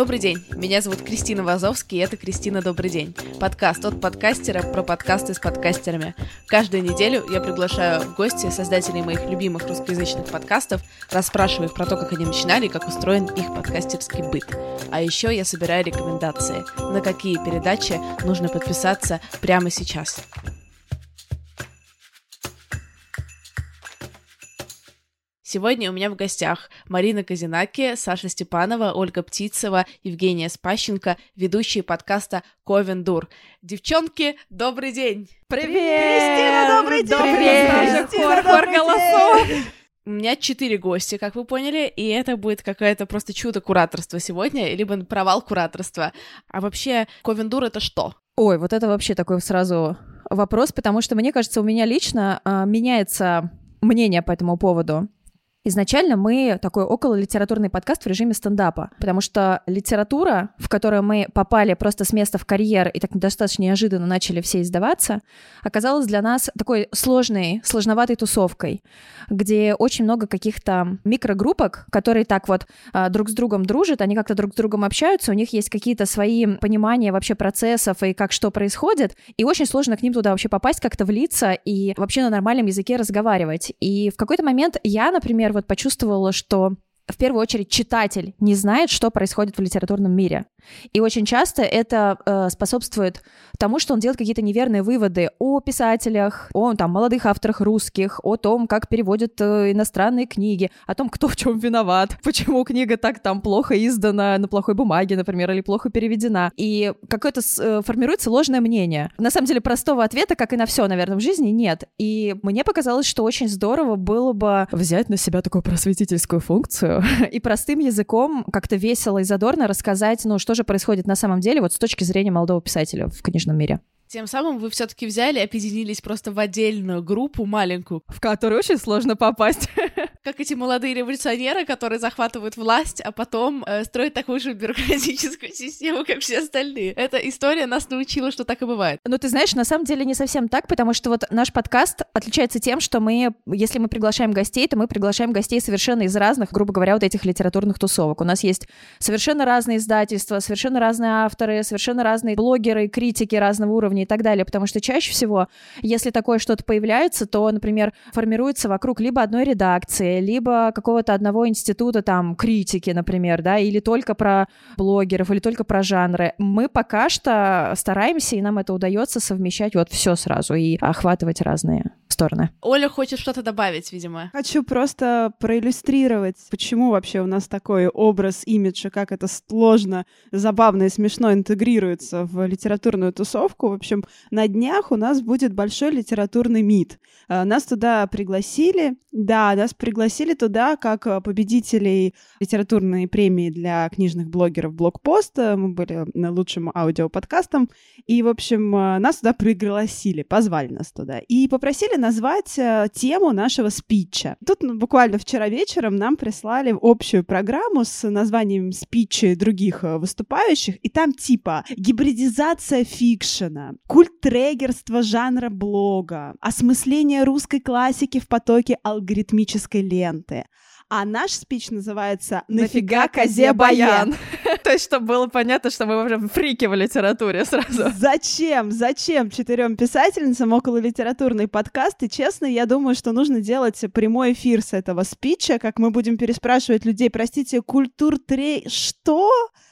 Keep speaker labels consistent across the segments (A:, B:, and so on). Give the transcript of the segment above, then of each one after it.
A: Добрый день, меня зовут Кристина Вазовский, и это «Кристина, добрый день». Подкаст от подкастера про подкасты с подкастерами. Каждую неделю я приглашаю в гости создателей моих любимых русскоязычных подкастов, расспрашиваю их про то, как они начинали и как устроен их подкастерский быт. А еще я собираю рекомендации, на какие передачи нужно подписаться прямо сейчас. Сегодня у меня в гостях Марина Казинаки, Саша Степанова, Ольга Птицева, Евгения Спащенко, ведущие подкаста Ковен Дур. Девчонки, добрый день!
B: Привет! Кристина, добрый день!
A: Привет! Кристина, хор, хор голосов! У меня четыре гостя, как вы поняли, и это будет какое-то просто чудо кураторства сегодня, либо провал кураторства. А вообще, Ковендур — это что?
B: Ой, вот это вообще такой сразу вопрос, потому что, мне кажется, у меня лично э, меняется мнение по этому поводу. Изначально мы такой около литературный подкаст в режиме стендапа, потому что литература, в которую мы попали просто с места в карьер и так достаточно неожиданно начали все издаваться, оказалась для нас такой сложной, сложноватой тусовкой, где очень много каких-то микрогруппок, которые так вот а, друг с другом дружат, они как-то друг с другом общаются, у них есть какие-то свои понимания вообще процессов и как что происходит, и очень сложно к ним туда вообще попасть, как-то влиться и вообще на нормальном языке разговаривать. И в какой-то момент я, например, вот почувствовала, что в первую очередь читатель не знает, что происходит в литературном мире. И очень часто это э, способствует тому, что он делает какие-то неверные выводы о писателях, о там, молодых авторах русских, о том, как переводят э, иностранные книги, о том, кто в чем виноват, почему книга так там плохо издана на плохой бумаге, например, или плохо переведена. И какое-то э, формируется ложное мнение. На самом деле простого ответа, как и на все, наверное, в жизни, нет. И мне показалось, что очень здорово было бы взять на себя такую просветительскую функцию и простым языком как-то весело и задорно рассказать, ну, что что же происходит на самом деле вот с точки зрения молодого писателя в книжном мире.
A: Тем самым вы все-таки взяли и объединились просто в отдельную группу маленькую,
B: в которую очень сложно попасть.
A: Как эти молодые революционеры, которые захватывают власть, а потом э, строят такую же бюрократическую систему, как все остальные. Эта история нас научила, что так и бывает.
B: Ну, ты знаешь, на самом деле не совсем так, потому что вот наш подкаст отличается тем, что мы, если мы приглашаем гостей, то мы приглашаем гостей совершенно из разных, грубо говоря, вот этих литературных тусовок. У нас есть совершенно разные издательства, совершенно разные авторы, совершенно разные блогеры, критики разного уровня и так далее, потому что чаще всего, если такое что-то появляется, то, например, формируется вокруг либо одной редакции, либо какого-то одного института там критики, например, да, или только про блогеров, или только про жанры. Мы пока что стараемся, и нам это удается совмещать вот все сразу и охватывать разные стороны.
A: Оля хочет что-то добавить, видимо.
C: Хочу просто проиллюстрировать, почему вообще у нас такой образ имиджа, как это сложно, забавно и смешно интегрируется в литературную тусовку. В общем, на днях у нас будет большой литературный мид. А, нас туда пригласили, да, нас пригласили туда как победителей литературной премии для книжных блогеров Блокпост. Мы были лучшим аудиоподкастом. И, в общем, а, нас туда пригласили, позвали нас туда. И попросили назвать тему нашего спича. Тут ну, буквально вчера вечером нам прислали общую программу с названием спичи других выступающих, и там типа гибридизация фикшена, культ трегерства жанра блога, осмысление русской классики в потоке алгоритмической ленты. А наш спич называется «Нафига козе баян?»
B: То есть, чтобы было понятно, что мы вообще фрики в литературе сразу.
C: Зачем? Зачем четырем писательницам около литературный подкаст? И честно, я думаю, что нужно делать прямой эфир с этого спича, как мы будем переспрашивать людей, простите, культур трей... Что?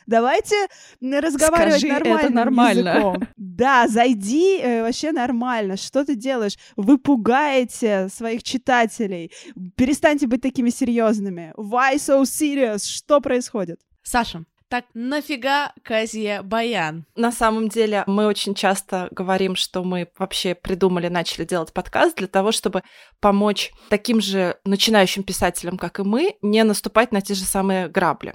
C: Давайте разговаривать
B: Скажи,
C: нормальным
B: это нормально.
C: языком. Да, зайди э, вообще нормально. Что ты делаешь? Вы пугаете своих читателей. Перестаньте быть такими серьезными. Why so serious? Что происходит?
A: Саша, так нафига Казия Баян?
D: На самом деле мы очень часто говорим, что мы вообще придумали, начали делать подкаст для того, чтобы помочь таким же начинающим писателям, как и мы, не наступать на те же самые грабли.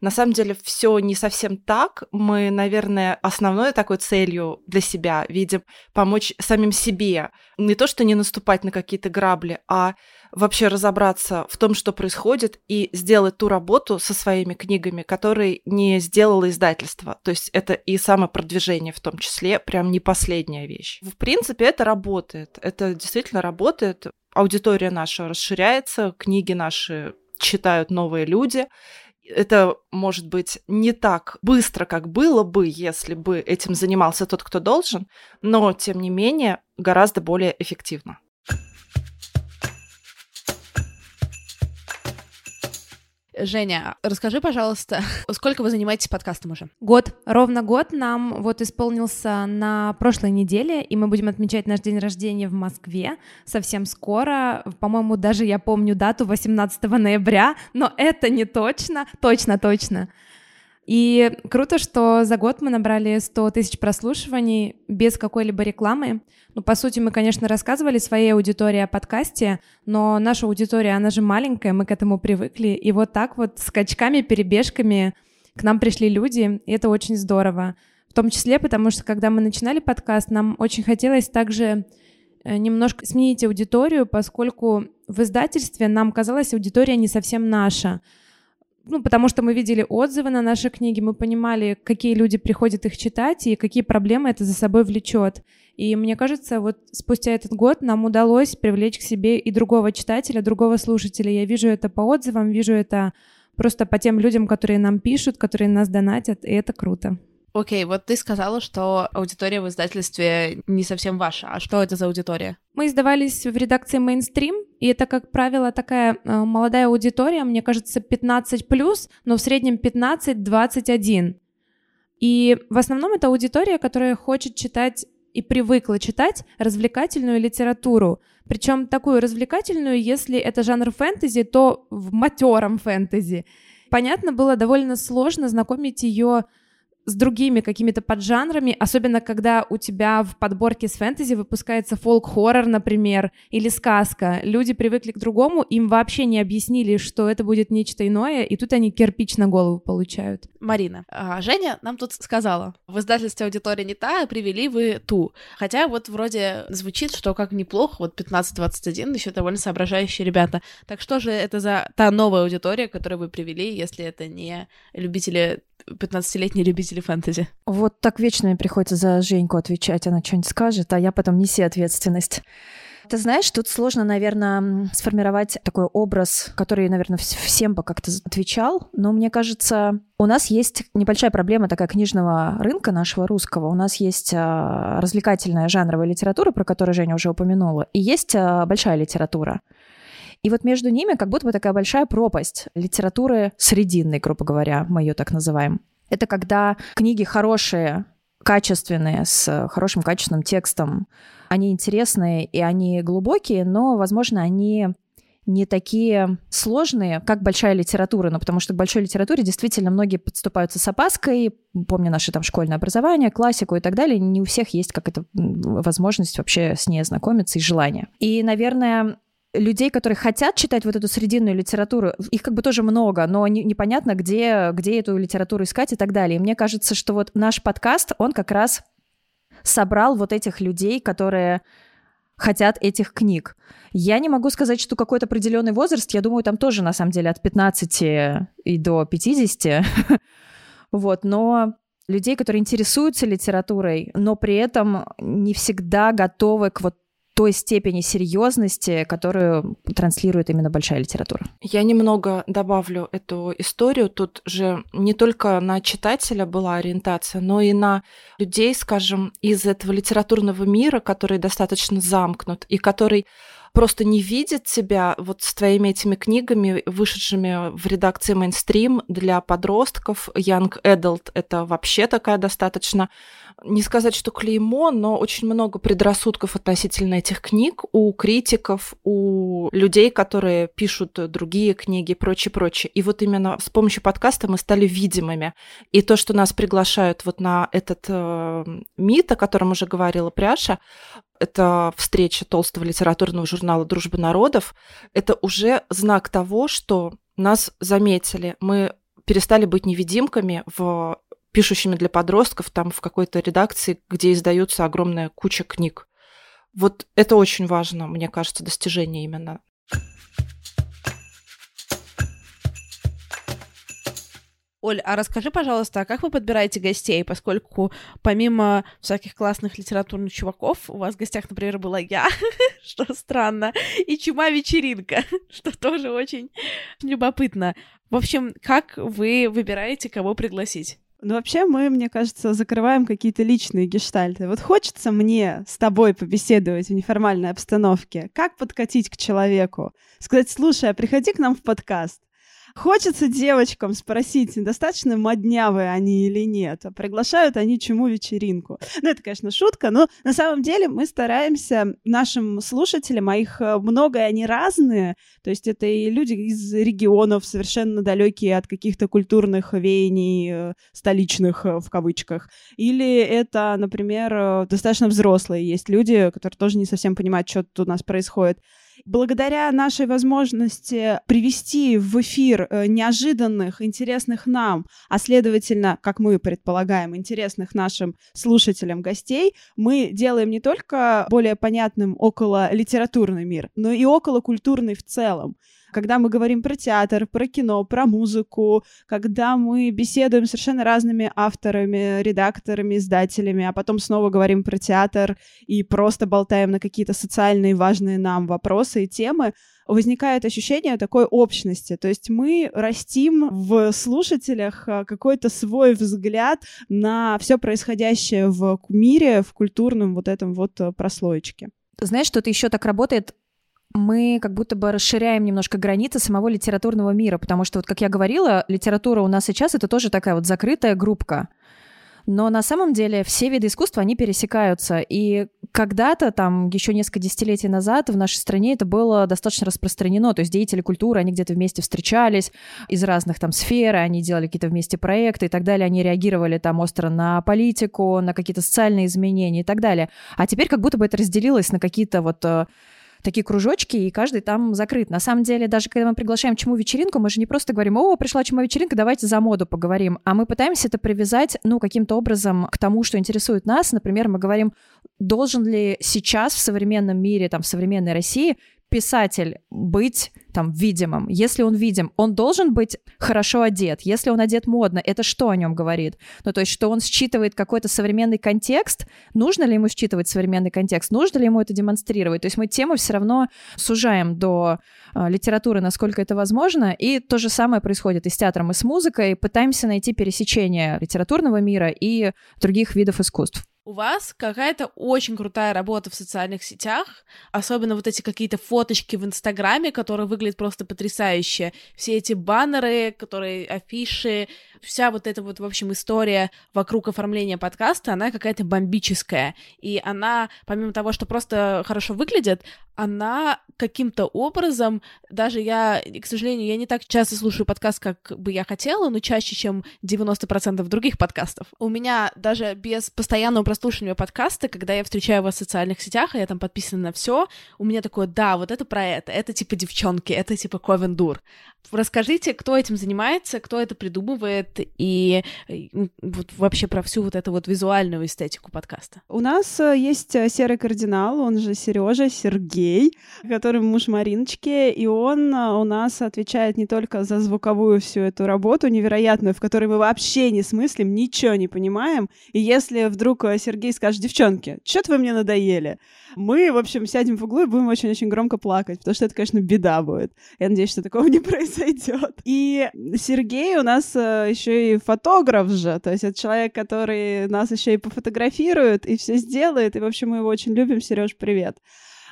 D: На самом деле все не совсем так. Мы, наверное, основной такой целью для себя видим помочь самим себе. Не то, что не наступать на какие-то грабли, а вообще разобраться в том, что происходит, и сделать ту работу со своими книгами, которые не сделало издательство. То есть это и самопродвижение в том числе, прям не последняя вещь. В принципе, это работает. Это действительно работает. Аудитория наша расширяется, книги наши читают новые люди, Это может быть не так быстро, как было бы, если бы этим занимался тот, кто должен, но, тем не менее, гораздо более эффективно.
A: Женя, расскажи, пожалуйста, сколько вы занимаетесь подкастом уже?
E: Год. Ровно год нам вот исполнился на прошлой неделе, и мы будем отмечать наш день рождения в Москве совсем скоро. По-моему, даже я помню дату 18 ноября, но это не точно. Точно, точно. И круто, что за год мы набрали 100 тысяч прослушиваний без какой-либо рекламы. Ну, по сути, мы, конечно, рассказывали своей аудитории о подкасте, но наша аудитория, она же маленькая, мы к этому привыкли. И вот так вот скачками, перебежками к нам пришли люди, и это очень здорово. В том числе, потому что, когда мы начинали подкаст, нам очень хотелось также э, немножко сменить аудиторию, поскольку в издательстве нам казалось, аудитория не совсем наша ну, потому что мы видели отзывы на наши книги, мы понимали, какие люди приходят их читать и какие проблемы это за собой влечет. И мне кажется, вот спустя этот год нам удалось привлечь к себе и другого читателя, другого слушателя. Я вижу это по отзывам, вижу это просто по тем людям, которые нам пишут, которые нас донатят, и это круто.
A: Окей, вот ты сказала, что аудитория в издательстве не совсем ваша. А что это за аудитория?
E: Мы издавались в редакции Mainstream, и это, как правило, такая э, молодая аудитория, мне кажется, 15+, но в среднем 15-21. И в основном это аудитория, которая хочет читать и привыкла читать развлекательную литературу. Причем такую развлекательную, если это жанр фэнтези, то в матером фэнтези. Понятно, было довольно сложно знакомить ее с другими какими-то поджанрами, особенно когда у тебя в подборке с фэнтези выпускается фолк-хоррор, например, или сказка. Люди привыкли к другому, им вообще не объяснили, что это будет нечто иное, и тут они кирпич на голову получают.
A: Марина, а Женя нам тут сказала, в издательстве аудитория не та, привели вы ту. Хотя вот вроде звучит, что как неплохо, вот 15-21 еще довольно соображающие ребята. Так что же это за та новая аудитория, которую вы привели, если это не любители 15-летние любители фэнтези.
B: Вот так вечно мне приходится за Женьку отвечать. Она что-нибудь скажет, а я потом неси ответственность. Ты знаешь, тут сложно, наверное, сформировать такой образ, который, наверное, всем бы как-то отвечал, но мне кажется, у нас есть небольшая проблема такая книжного рынка нашего русского. У нас есть а, развлекательная жанровая литература, про которую Женя уже упомянула, и есть а, большая литература. И вот между ними как будто бы такая большая пропасть литературы срединной, грубо говоря, мы ее так называем. Это когда книги хорошие, качественные, с хорошим качественным текстом, они интересные и они глубокие, но, возможно, они не такие сложные, как большая литература, ну, потому что к большой литературе действительно многие подступаются с опаской, помню наше там школьное образование, классику и так далее, не у всех есть как это возможность вообще с ней ознакомиться и желание. И, наверное, людей, которые хотят читать вот эту срединную литературу, их как бы тоже много, но не, непонятно, где, где эту литературу искать и так далее. И мне кажется, что вот наш подкаст, он как раз собрал вот этих людей, которые хотят этих книг. Я не могу сказать, что какой-то определенный возраст, я думаю, там тоже на самом деле от 15 и до 50. вот, но людей, которые интересуются литературой, но при этом не всегда готовы к вот той степени серьезности, которую транслирует именно большая литература.
D: Я немного добавлю эту историю. Тут же не только на читателя была ориентация, но и на людей, скажем, из этого литературного мира, который достаточно замкнут и который просто не видит тебя вот с твоими этими книгами, вышедшими в редакции мейнстрим для подростков. Young Adult — это вообще такая достаточно не сказать, что клеймо, но очень много предрассудков относительно этих книг у критиков, у людей, которые пишут другие книги и прочее, прочее. И вот именно с помощью подкаста мы стали видимыми. И то, что нас приглашают вот на этот э, МИТ, о котором уже говорила Пряша, это встреча толстого литературного журнала «Дружба народов», это уже знак того, что нас заметили. Мы перестали быть невидимками в пишущими для подростков там в какой-то редакции, где издается огромная куча книг. Вот это очень важно, мне кажется, достижение именно.
A: Оль, а расскажи, пожалуйста, а как вы подбираете гостей, поскольку помимо всяких классных литературных чуваков, у вас в гостях, например, была я, что странно, и чума вечеринка, что тоже очень любопытно. В общем, как вы выбираете, кого пригласить?
C: Ну, вообще мы, мне кажется, закрываем какие-то личные гештальты. Вот хочется мне с тобой побеседовать в неформальной обстановке. Как подкатить к человеку? Сказать, слушай, а приходи к нам в подкаст. Хочется девочкам спросить, достаточно моднявые они или нет, а приглашают они чему вечеринку. Ну, это, конечно, шутка, но на самом деле мы стараемся нашим слушателям, а их э, много, и они разные, то есть это и люди из регионов, совершенно далекие от каких-то культурных веяний, э, столичных э, в кавычках, или это, например, достаточно взрослые есть люди, которые тоже не совсем понимают, что тут у нас происходит. Благодаря нашей возможности привести в эфир э, неожиданных, интересных нам, а следовательно, как мы предполагаем, интересных нашим слушателям гостей, мы делаем не только более понятным около литературный мир, но и около культурный в целом когда мы говорим про театр, про кино, про музыку, когда мы беседуем с совершенно разными авторами, редакторами, издателями, а потом снова говорим про театр и просто болтаем на какие-то социальные важные нам вопросы и темы, возникает ощущение такой общности. То есть мы растим в слушателях а, какой-то свой взгляд на все происходящее в мире, в культурном вот этом вот а, прослоечке.
B: Знаешь, что это еще так работает мы как будто бы расширяем немножко границы самого литературного мира, потому что, вот как я говорила, литература у нас сейчас это тоже такая вот закрытая группка. Но на самом деле все виды искусства, они пересекаются. И когда-то, там, еще несколько десятилетий назад в нашей стране это было достаточно распространено. То есть деятели культуры, они где-то вместе встречались из разных там сфер, они делали какие-то вместе проекты и так далее. Они реагировали там остро на политику, на какие-то социальные изменения и так далее. А теперь как будто бы это разделилось на какие-то вот э, такие кружочки, и каждый там закрыт. На самом деле, даже когда мы приглашаем чему вечеринку, мы же не просто говорим, о, пришла чему вечеринка, давайте за моду поговорим, а мы пытаемся это привязать, ну, каким-то образом к тому, что интересует нас. Например, мы говорим, должен ли сейчас в современном мире, там, в современной России писатель быть там видимым. Если он видим, он должен быть хорошо одет. Если он одет модно, это что о нем говорит? Ну, то есть, что он считывает какой-то современный контекст. Нужно ли ему считывать современный контекст? Нужно ли ему это демонстрировать? То есть мы тему все равно сужаем до э, литературы, насколько это возможно. И то же самое происходит и с театром, и с музыкой. Пытаемся найти пересечение литературного мира и других видов искусств.
A: У вас какая-то очень крутая работа в социальных сетях, особенно вот эти какие-то фоточки в Инстаграме, которые выглядят просто потрясающе. Все эти баннеры, которые афиши, вся вот эта вот, в общем, история вокруг оформления подкаста, она какая-то бомбическая. И она, помимо того, что просто хорошо выглядит, она каким-то образом, даже я, к сожалению, я не так часто слушаю подкаст, как бы я хотела, но чаще, чем 90% других подкастов. У меня даже без постоянного прослушивания подкаста, когда я встречаю вас в социальных сетях, и я там подписана на все, у меня такое, да, вот это про это, это типа девчонки, это типа Ковендур. Расскажите, кто этим занимается, кто это придумывает, и вот вообще про всю вот эту вот визуальную эстетику подкаста.
C: У нас э, есть э, серый кардинал, он же Сережа Сергей, который муж Мариночки, и он э, у нас отвечает не только за звуковую всю эту работу невероятную, в которой мы вообще не смыслим, ничего не понимаем, и если вдруг Сергей скажет, девчонки, что-то вы мне надоели, мы, в общем, сядем в углу и будем очень-очень громко плакать, потому что это, конечно, беда будет. Я надеюсь, что такого не произойдет. И Сергей у нас э, еще и фотограф же, то есть это человек, который нас еще и пофотографирует и все сделает, и, в общем, мы его очень любим. Сереж, привет.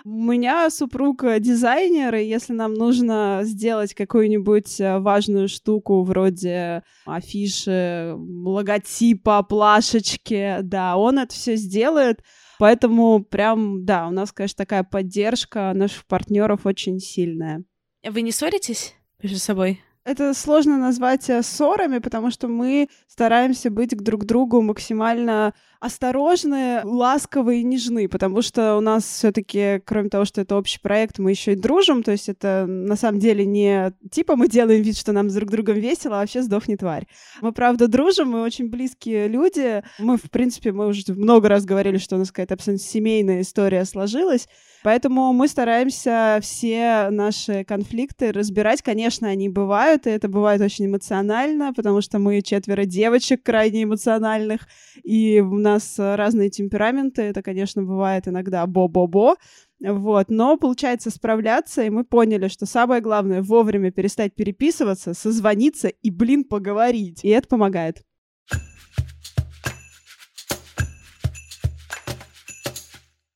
C: У меня супруг дизайнер, и если нам нужно сделать какую-нибудь э, важную штуку вроде афиши, логотипа, плашечки, да, он это все сделает. Поэтому прям, да, у нас, конечно, такая поддержка наших партнеров очень сильная.
A: Вы не ссоритесь между собой?
C: Это сложно назвать э, ссорами, потому что мы стараемся быть друг к другу максимально осторожны, ласковы и нежны, потому что у нас все-таки, кроме того, что это общий проект, мы еще и дружим, то есть это на самом деле не типа мы делаем вид, что нам с друг другом весело, а вообще сдохни тварь. Мы правда дружим, мы очень близкие люди, мы в принципе мы уже много раз говорили, что у нас какая-то абсолютно семейная история сложилась, Поэтому мы стараемся все наши конфликты разбирать. Конечно, они бывают, и это бывает очень эмоционально, потому что мы четверо девочек крайне эмоциональных, и у нас разные темпераменты. Это, конечно, бывает иногда бо-бо-бо. Вот, но получается справляться, и мы поняли, что самое главное вовремя перестать переписываться, созвониться и, блин, поговорить. И это помогает.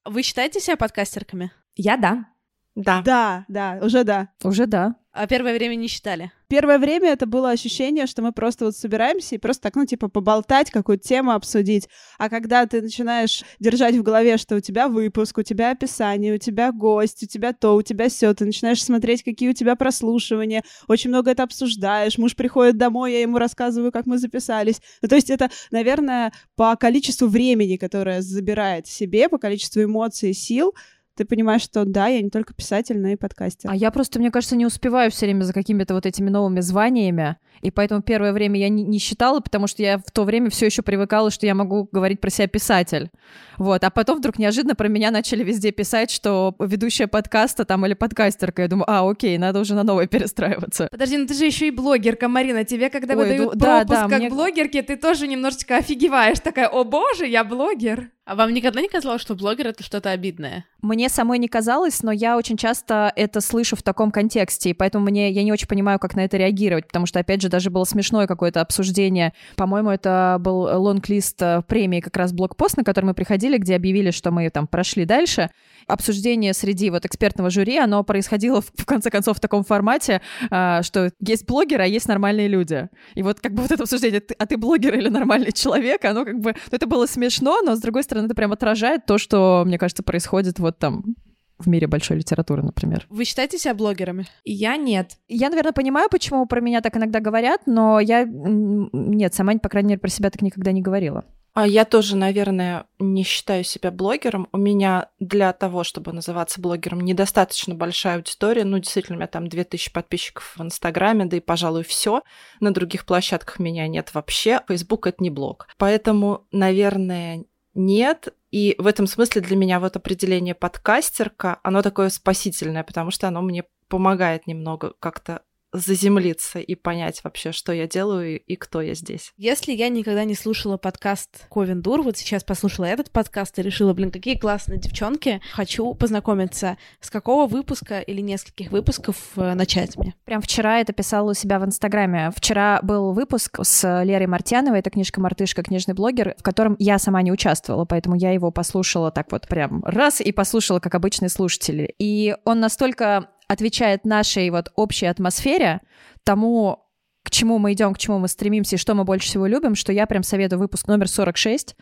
A: Вы считаете себя подкастерками?
E: Я да.
D: Да.
C: Да, да, уже да.
B: Уже да.
A: А первое время не считали?
C: Первое время это было ощущение, что мы просто вот собираемся и просто так, ну, типа, поболтать, какую-то тему обсудить. А когда ты начинаешь держать в голове, что у тебя выпуск, у тебя описание, у тебя гость, у тебя то, у тебя все, ты начинаешь смотреть, какие у тебя прослушивания, очень много это обсуждаешь, муж приходит домой, я ему рассказываю, как мы записались. Ну, то есть это, наверное, по количеству времени, которое забирает себе, по количеству эмоций и сил, ты понимаешь, что да, я не только писатель, но и подкастер.
B: А я просто, мне кажется, не успеваю все время за какими-то вот этими новыми званиями, и поэтому первое время я не, не считала, потому что я в то время все еще привыкала, что я могу говорить про себя писатель. Вот, а потом вдруг неожиданно про меня начали везде писать, что ведущая подкаста там или подкастерка. Я думаю, а, окей, надо уже на новое перестраиваться.
E: Подожди, ну ты же еще и блогерка, Марина. Тебе, когда
B: Ой,
E: выдают
B: ну, да,
E: пропуск
B: да,
E: как
B: мне-
E: блогерке, ты тоже немножечко офигеваешь. Такая, о боже, я блогер.
A: А вам никогда не казалось, что блогер — это что-то обидное?
B: Мне самой не казалось, но я очень часто это слышу в таком контексте, и поэтому мне я не очень понимаю, как на это реагировать, потому что, опять же, даже было смешное какое-то обсуждение. По-моему, это был лонг-лист э, премии, как раз блокпост, на который мы приходили, где объявили, что мы там прошли дальше. Обсуждение среди вот экспертного жюри, оно происходило в, в конце концов в таком формате, а, что есть блогеры, а есть нормальные люди. И вот как бы вот это обсуждение, а ты блогер или нормальный человек, оно как бы... ну, это было смешно, но с другой стороны это прям отражает то, что, мне кажется, происходит вот там в мире большой литературы, например.
A: Вы считаете себя блогерами?
E: Я нет.
B: Я, наверное, понимаю, почему про меня так иногда говорят, но я, нет, сама, по крайней мере, про себя так никогда не говорила.
D: А я тоже, наверное, не считаю себя блогером. У меня для того, чтобы называться блогером, недостаточно большая аудитория. Ну, действительно, у меня там 2000 подписчиков в Инстаграме, да и, пожалуй, все. На других площадках меня нет вообще. Фейсбук — это не блог. Поэтому, наверное, нет. И в этом смысле для меня вот определение подкастерка, оно такое спасительное, потому что оно мне помогает немного как-то заземлиться и понять вообще, что я делаю и, кто я здесь.
A: Если я никогда не слушала подкаст Ковен Дур, вот сейчас послушала этот подкаст и решила, блин, какие классные девчонки, хочу познакомиться. С какого выпуска или нескольких выпусков э, начать мне?
B: Прям вчера это писала у себя в Инстаграме. Вчера был выпуск с Лерой Мартьяновой, это книжка «Мартышка», книжный блогер, в котором я сама не участвовала, поэтому я его послушала так вот прям раз и послушала, как обычные слушатели. И он настолько отвечает нашей вот общей атмосфере, тому, к чему мы идем, к чему мы стремимся и что мы больше всего любим, что я прям советую выпуск номер 46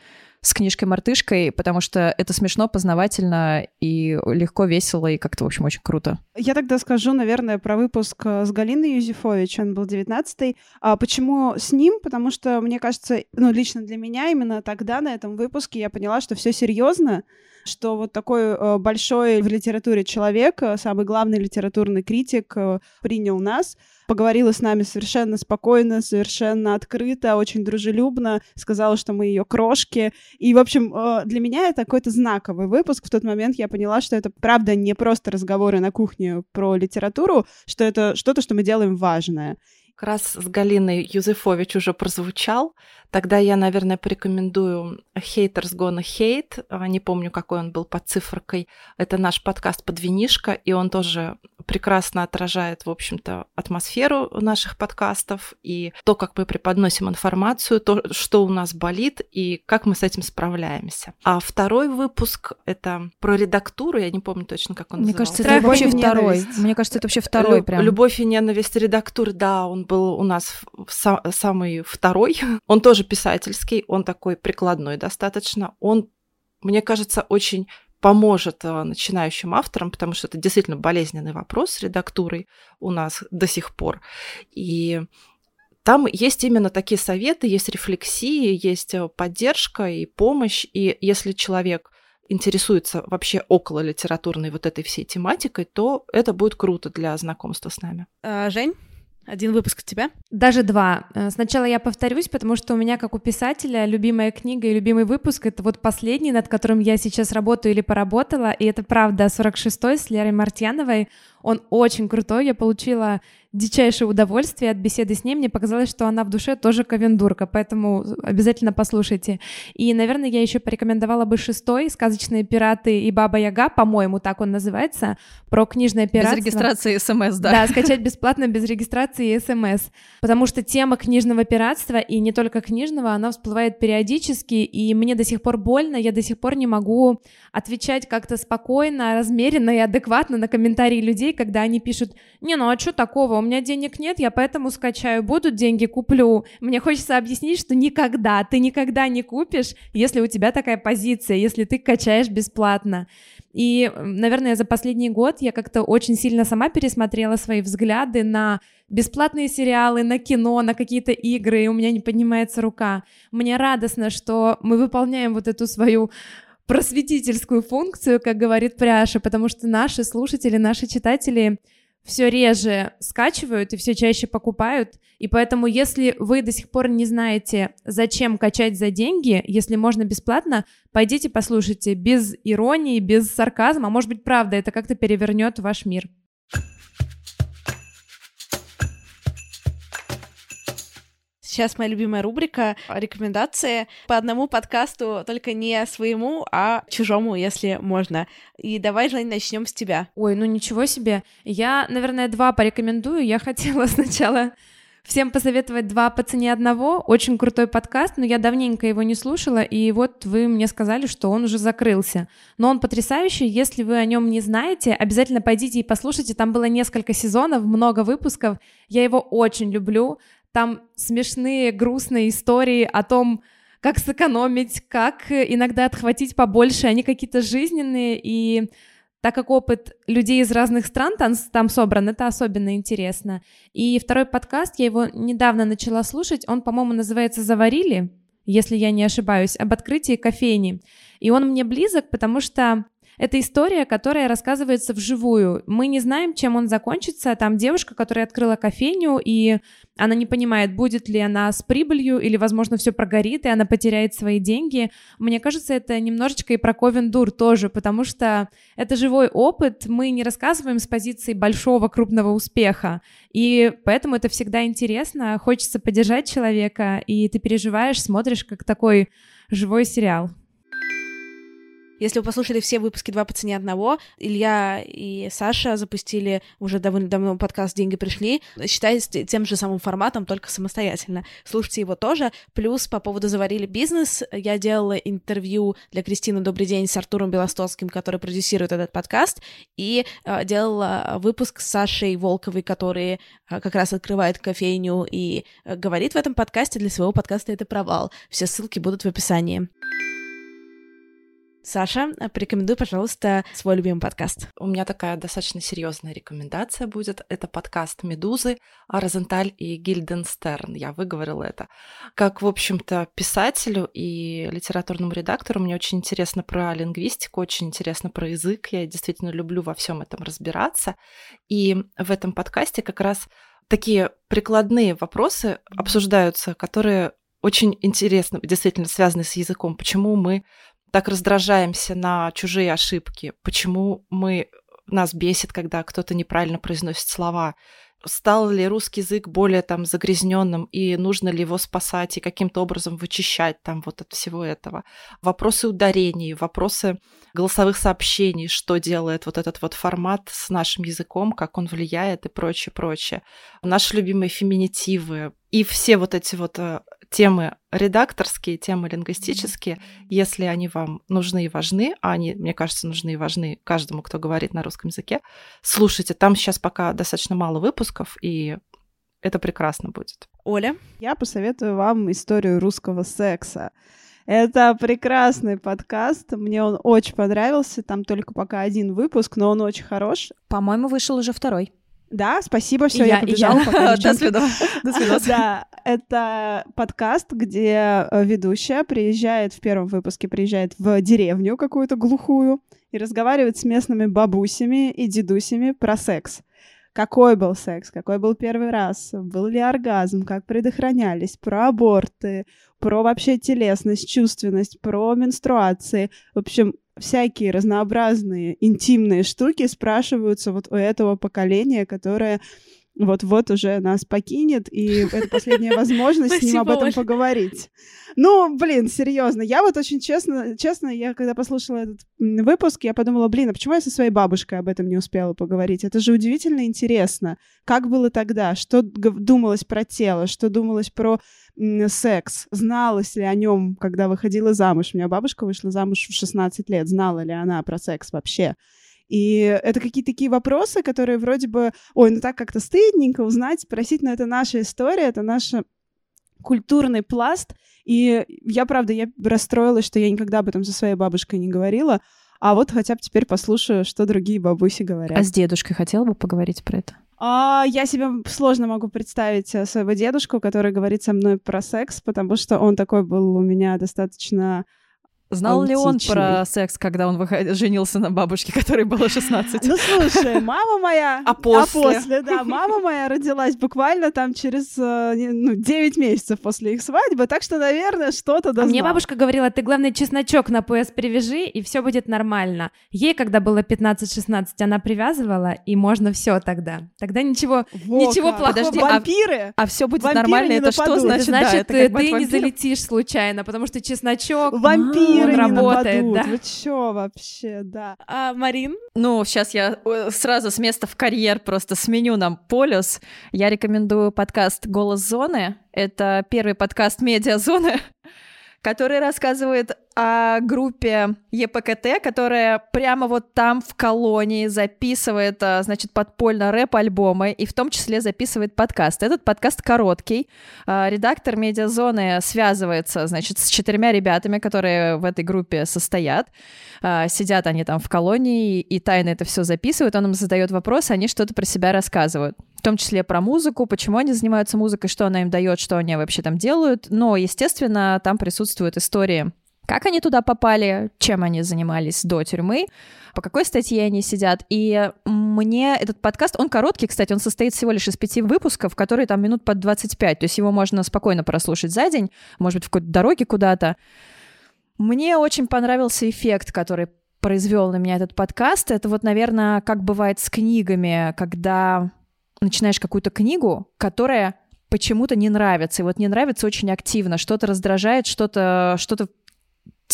B: с книжкой «Мартышкой», потому что это смешно, познавательно и легко, весело и как-то, в общем, очень круто.
C: Я тогда скажу, наверное, про выпуск э, с Галиной Юзефович, он был 19-й. А почему с ним? Потому что, мне кажется, ну, лично для меня именно тогда на этом выпуске я поняла, что все серьезно, что вот такой э, большой в литературе человек, э, самый главный литературный критик, э, принял нас, поговорила с нами совершенно спокойно, совершенно открыто, очень дружелюбно, сказала, что мы ее крошки. И, в общем, для меня это какой-то знаковый выпуск. В тот момент я поняла, что это, правда, не просто разговоры на кухне про литературу, что это что-то, что мы делаем важное.
D: Как раз с Галиной Юзефович уже прозвучал. Тогда я, наверное, порекомендую Haters Gonna Hate. А, Не помню, какой он был под цифркой. Это наш подкаст под винишко, и он тоже прекрасно отражает, в общем-то, атмосферу наших подкастов и то, как мы преподносим информацию, то, что у нас болит и как мы с этим справляемся. А второй выпуск — это про редактуру, я не помню точно, как он
B: Мне
D: назывался.
B: кажется, это вообще второй. Мне кажется, это вообще второй
D: Лю-
B: прям.
D: Любовь и ненависть редактуры, да, он был у нас в- са- самый второй. Он тоже писательский, он такой прикладной достаточно. Он, мне кажется, очень поможет э, начинающим авторам, потому что это действительно болезненный вопрос с редактурой у нас до сих пор. И там есть именно такие советы, есть рефлексии, есть э, поддержка и помощь. И если человек интересуется вообще около литературной вот этой всей тематикой, то это будет круто для знакомства с нами.
A: А, Жень? Один выпуск тебя?
E: Даже два. Э, сначала я повторюсь, потому что у меня, как у писателя, любимая книга и любимый выпуск — это вот последний, над которым я сейчас работаю или поработала, и это правда 46-й с Лерой Мартьяновой. Он очень крутой, я получила дичайшее удовольствие от беседы с ней. Мне показалось, что она в душе тоже ковендурка, поэтому обязательно послушайте. И, наверное, я еще порекомендовала бы шестой «Сказочные пираты и Баба Яга», по-моему, так он называется, про книжное пиратство.
B: Без регистрации СМС, да?
E: Да, скачать бесплатно без регистрации и СМС. Потому что тема книжного пиратства, и не только книжного, она всплывает периодически, и мне до сих пор больно, я до сих пор не могу отвечать как-то спокойно, размеренно и адекватно на комментарии людей, когда они пишут, не, ну а что такого, меня денег нет, я поэтому скачаю, будут деньги, куплю. Мне хочется объяснить, что никогда, ты никогда не купишь, если у тебя такая позиция, если ты качаешь бесплатно. И, наверное, за последний год я как-то очень сильно сама пересмотрела свои взгляды на бесплатные сериалы, на кино, на какие-то игры, и у меня не поднимается рука. Мне радостно, что мы выполняем вот эту свою просветительскую функцию, как говорит Пряша, потому что наши слушатели, наши читатели все реже скачивают и все чаще покупают. И поэтому, если вы до сих пор не знаете, зачем качать за деньги, если можно бесплатно, пойдите послушайте без иронии, без сарказма. Может быть, правда, это как-то перевернет ваш мир.
A: Сейчас моя любимая рубрика рекомендации по одному подкасту, только не своему, а чужому, если можно. И давай, Жень, начнем с тебя.
E: Ой, ну ничего себе. Я, наверное, два порекомендую. Я хотела сначала всем посоветовать два по цене одного. Очень крутой подкаст, но я давненько его не слушала, и вот вы мне сказали, что он уже закрылся. Но он потрясающий. Если вы о нем не знаете, обязательно пойдите и послушайте. Там было несколько сезонов, много выпусков. Я его очень люблю. Там смешные, грустные истории о том, как сэкономить, как иногда отхватить побольше. Они какие-то жизненные, и так как опыт людей из разных стран там, там собран, это особенно интересно. И второй подкаст, я его недавно начала слушать, он, по-моему, называется «Заварили», если я не ошибаюсь, об открытии кофейни. И он мне близок, потому что это история, которая рассказывается вживую. Мы не знаем, чем он закончится. Там девушка, которая открыла кофейню, и она не понимает, будет ли она с прибылью, или, возможно, все прогорит, и она потеряет свои деньги. Мне кажется, это немножечко и про Ковендур тоже, потому что это живой опыт, мы не рассказываем с позиции большого, крупного успеха, и поэтому это всегда интересно, хочется поддержать человека, и ты переживаешь, смотришь как такой живой сериал.
A: Если вы послушали все выпуски «Два по цене одного», Илья и Саша запустили уже довольно давно подкаст «Деньги пришли», считайте тем же самым форматом, только самостоятельно. Слушайте его тоже. Плюс по поводу «Заварили бизнес» я делала интервью для Кристины «Добрый день» с Артуром Белостоцким, который продюсирует этот подкаст, и э, делала выпуск с Сашей Волковой, который э, как раз открывает кофейню и э, говорит в этом подкасте. Для своего подкаста это провал. Все ссылки будут в описании. Саша, порекомендуй, пожалуйста, свой любимый подкаст.
D: У меня такая достаточно серьезная рекомендация будет. Это подкаст «Медузы», Розенталь и Гильденстерн. Я выговорила это. Как, в общем-то, писателю и литературному редактору мне очень интересно про лингвистику, очень интересно про язык. Я действительно люблю во всем этом разбираться. И в этом подкасте как раз такие прикладные вопросы обсуждаются, которые очень интересно, действительно связаны с языком. Почему мы так раздражаемся на чужие ошибки, почему мы нас бесит, когда кто-то неправильно произносит слова, стал ли русский язык более там загрязненным и нужно ли его спасать и каким-то образом вычищать там вот от всего этого. Вопросы ударений, вопросы голосовых сообщений, что делает вот этот вот формат с нашим языком, как он влияет и прочее, прочее. Наши любимые феминитивы и все вот эти вот э, темы редакторские, темы лингвистические, если они вам нужны и важны, а они, мне кажется, нужны и важны каждому, кто говорит на русском языке, слушайте, там сейчас пока достаточно мало выпусков, и это прекрасно будет.
A: Оля?
C: Я посоветую вам историю русского секса. Это прекрасный подкаст. Мне он очень понравился. Там только пока один выпуск, но он очень хорош.
B: По-моему, вышел уже второй.
C: Да, спасибо, все, я, я побежала.
B: Я. До свидания. До свидания.
C: Да, это подкаст, где э, ведущая приезжает в первом выпуске, приезжает в деревню какую-то глухую и разговаривает с местными бабусями и дедусями про секс. Какой был секс, какой был первый раз, был ли оргазм, как предохранялись, про аборты, про вообще телесность, чувственность, про менструации. В общем, всякие разнообразные интимные штуки спрашиваются вот у этого поколения, которое вот-вот уже нас покинет, и это последняя возможность с ним об этом поговорить. Ну, блин, серьезно, я вот очень честно, честно, я когда послушала этот выпуск, я подумала, блин, а почему я со своей бабушкой об этом не успела поговорить? Это же удивительно интересно. Как было тогда? Что думалось про тело? Что думалось про секс? Зналась ли о нем, когда выходила замуж? У меня бабушка вышла замуж в 16 лет. Знала ли она про секс вообще? И это какие-то такие вопросы, которые вроде бы, ой, ну так как-то стыдненько узнать, спросить, но это наша история, это наш культурный пласт. И я, правда, я расстроилась, что я никогда об этом со своей бабушкой не говорила. А вот хотя бы теперь послушаю, что другие бабуси говорят.
B: А с дедушкой хотела бы поговорить про это?
C: А, я себе сложно могу представить э, своего дедушку, который говорит со мной про секс, потому что он такой был у меня достаточно
B: Знал ли он про секс, когда он выход... женился на бабушке, которой было 16?
C: Ну, слушай, мама моя...
D: А после?
C: А после, да. Мама моя родилась буквально там через э, ну, 9 месяцев после их свадьбы, так что, наверное, что-то дознал.
E: А мне бабушка говорила, ты, главное, чесночок на пояс привяжи, и все будет нормально. Ей, когда было 15-16, она привязывала, и можно все тогда. Тогда ничего, Во ничего как. плохого.
C: Подожди, вампиры?
B: А, а все будет Вампиры нормально, это что значит?
E: Значит,
B: да,
E: ты, ты не залетишь случайно, потому что чесночок...
C: Вампиры
E: он работает,
C: нападут.
E: да.
C: Вы чё вообще, да.
A: А, Марин?
B: Ну, сейчас я э, сразу с места в карьер просто сменю нам полюс. Я рекомендую подкаст «Голос зоны». Это первый подкаст медиазоны, который рассказывает о группе ЕПКТ, которая прямо вот там в колонии записывает, а, значит, подпольно рэп-альбомы и в том числе записывает подкаст. Этот подкаст короткий. А, редактор медиазоны связывается, значит, с четырьмя ребятами, которые в этой группе состоят. А, сидят они там в колонии и тайно это все записывают. Он им задает вопросы, они что-то про себя рассказывают. В том числе про музыку, почему они занимаются музыкой, что она им дает, что они вообще там делают. Но, естественно, там присутствуют истории как они туда попали, чем они занимались до тюрьмы, по какой статье они сидят. И мне этот подкаст, он короткий, кстати, он состоит всего лишь из пяти выпусков, которые там минут под 25, то есть его можно спокойно прослушать за день, может быть, в какой-то дороге куда-то. Мне очень понравился эффект, который произвел на меня этот подкаст. Это вот, наверное, как бывает с книгами, когда начинаешь какую-то книгу, которая почему-то не нравится. И вот не нравится очень активно, что-то раздражает, что-то что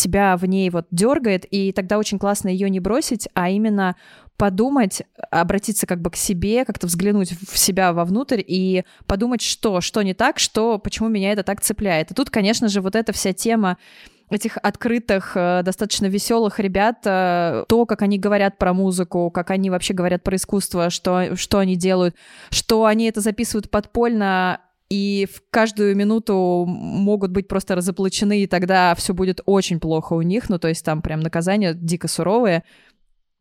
B: тебя в ней вот дергает, и тогда очень классно ее не бросить, а именно подумать, обратиться как бы к себе, как-то взглянуть в себя вовнутрь и подумать, что, что не так, что, почему меня это так цепляет. И тут, конечно же, вот эта вся тема этих открытых, э, достаточно веселых ребят, э, то, как они говорят про музыку, как они вообще говорят про искусство, что, что они делают, что они это записывают подпольно, и в каждую минуту могут быть просто разоблачены, и тогда все будет очень плохо у них, ну то есть там прям наказания дико суровые.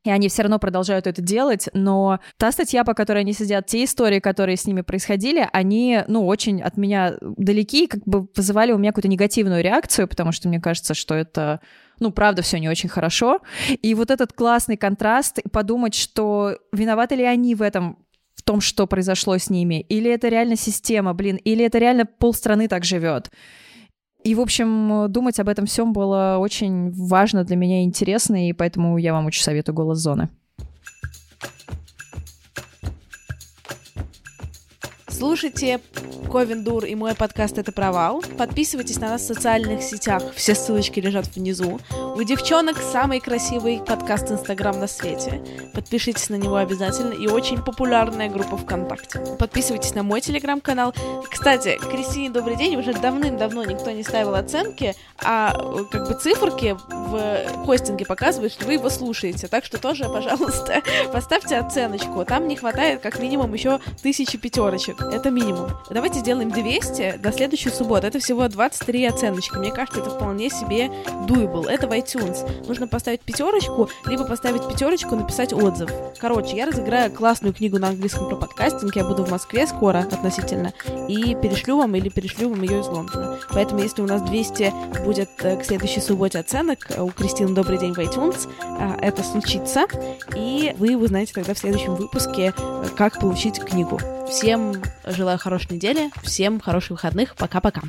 B: И они все равно продолжают это делать, но та статья, по которой они сидят, те истории, которые с ними происходили, они, ну, очень от меня далеки, как бы вызывали у меня какую-то негативную реакцию, потому что мне кажется, что это, ну, правда, все не очень хорошо. И вот этот классный контраст, и подумать, что виноваты ли они в этом, том, что произошло с ними, или это реально система, блин, или это реально полстраны так живет. И, в общем, думать об этом всем было очень важно для меня и интересно, и поэтому я вам очень советую «Голос зоны».
A: Слушайте Ковендур и мой подкаст «Это провал». Подписывайтесь на нас в социальных сетях. Все ссылочки лежат внизу. У девчонок самый красивый подкаст Инстаграм на свете. Подпишитесь на него обязательно. И очень популярная группа ВКонтакте. Подписывайтесь на мой телеграм-канал. Кстати, Кристине добрый день. Уже давным-давно никто не ставил оценки, а как бы циферки в хостинге показывают, что вы его слушаете. Так что тоже, пожалуйста, поставьте оценочку. Там не хватает как минимум еще тысячи пятерочек. Это минимум. Давайте сделаем 200 до следующей субботы. Это всего 23 оценочки. Мне кажется, это вполне себе doable. Это iTunes. Нужно поставить пятерочку, либо поставить пятерочку, написать отзыв. Короче, я разыграю классную книгу на английском про подкастинг. Я буду в Москве скоро относительно. И перешлю вам или перешлю вам ее из Лондона. Поэтому, если у нас 200 будет э, к следующей субботе оценок э, у Кристины «Добрый день» в iTunes, э, это случится. И вы узнаете тогда в следующем выпуске, как получить книгу. Всем желаю хорошей недели, всем хороших выходных. Пока-пока.